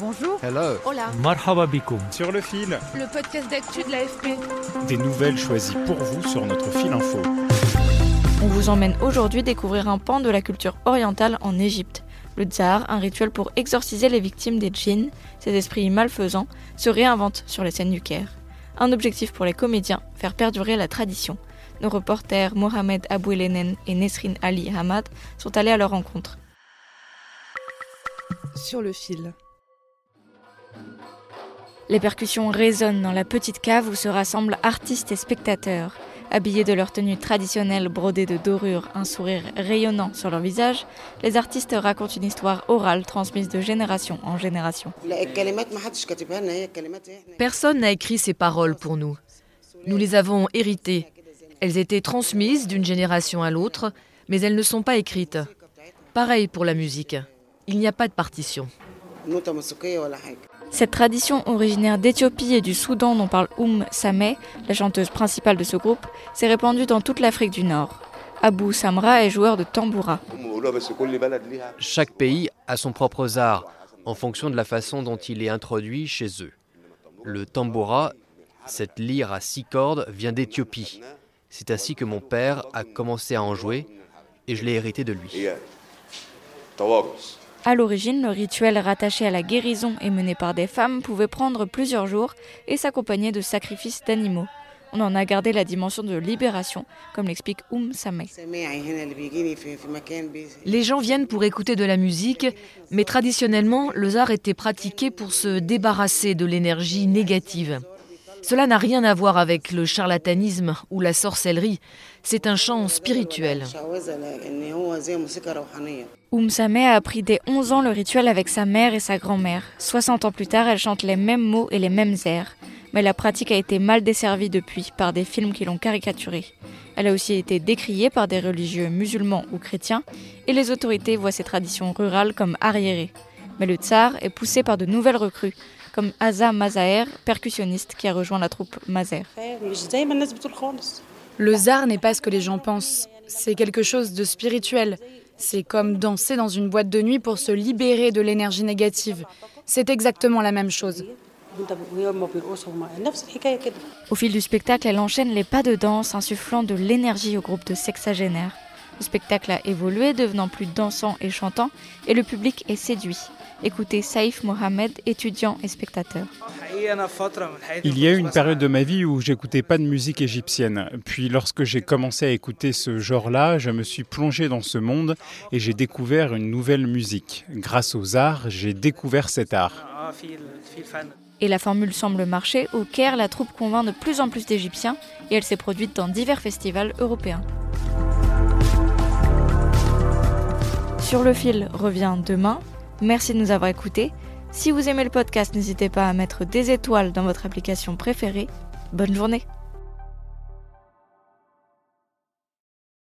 Bonjour. Hello. Hola. Marhaba bikoum. Sur le fil. Le podcast d'actu de l'AFP. Des nouvelles choisies pour vous sur notre fil info. On vous emmène aujourd'hui découvrir un pan de la culture orientale en Égypte. Le tsar, un rituel pour exorciser les victimes des djinns, ces esprits malfaisants, se réinvente sur les scènes du Caire. Un objectif pour les comédiens, faire perdurer la tradition. Nos reporters Mohamed Abouelenen et Nesrin Ali Hamad sont allés à leur rencontre. Sur le fil. Les percussions résonnent dans la petite cave où se rassemblent artistes et spectateurs. Habillés de leur tenue traditionnelle brodée de dorures, un sourire rayonnant sur leur visage, les artistes racontent une histoire orale transmise de génération en génération. Personne n'a écrit ces paroles pour nous. Nous les avons héritées. Elles étaient transmises d'une génération à l'autre, mais elles ne sont pas écrites. Pareil pour la musique. Il n'y a pas de partition. Cette tradition originaire d'Éthiopie et du Soudan dont parle Oum Sameh, la chanteuse principale de ce groupe, s'est répandue dans toute l'Afrique du Nord. Abou Samra est joueur de tamboura. Chaque pays a son propre art en fonction de la façon dont il est introduit chez eux. Le tamboura, cette lyre à six cordes, vient d'Éthiopie. C'est ainsi que mon père a commencé à en jouer et je l'ai hérité de lui. À l'origine, le rituel rattaché à la guérison et mené par des femmes pouvait prendre plusieurs jours et s'accompagner de sacrifices d'animaux. On en a gardé la dimension de libération, comme l'explique Oum Sameh. Les gens viennent pour écouter de la musique, mais traditionnellement, le zar était pratiqué pour se débarrasser de l'énergie négative. Cela n'a rien à voir avec le charlatanisme ou la sorcellerie. C'est un chant spirituel. Oum Sameh a appris dès 11 ans le rituel avec sa mère et sa grand-mère. 60 ans plus tard, elle chante les mêmes mots et les mêmes airs. Mais la pratique a été mal desservie depuis par des films qui l'ont caricaturée. Elle a aussi été décriée par des religieux musulmans ou chrétiens, et les autorités voient ces traditions rurales comme arriérées. Mais le tsar est poussé par de nouvelles recrues, comme Aza Mazaher, percussionniste qui a rejoint la troupe Mazer. Le zar n'est pas ce que les gens pensent. C'est quelque chose de spirituel. C'est comme danser dans une boîte de nuit pour se libérer de l'énergie négative. C'est exactement la même chose. Au fil du spectacle, elle enchaîne les pas de danse, insufflant de l'énergie au groupe de sexagénaires. Le spectacle a évolué, devenant plus dansant et chantant, et le public est séduit. Écoutez Saïf Mohamed, étudiant et spectateur. Il y a eu une période de ma vie où j'écoutais pas de musique égyptienne. Puis lorsque j'ai commencé à écouter ce genre-là, je me suis plongé dans ce monde et j'ai découvert une nouvelle musique. Grâce aux arts, j'ai découvert cet art. Et la formule semble marcher. Au Caire, la troupe convainc de plus en plus d'Égyptiens et elle s'est produite dans divers festivals européens. Sur le fil revient demain. Merci de nous avoir écoutés. Si vous aimez le podcast, n'hésitez pas à mettre des étoiles dans votre application préférée. Bonne journée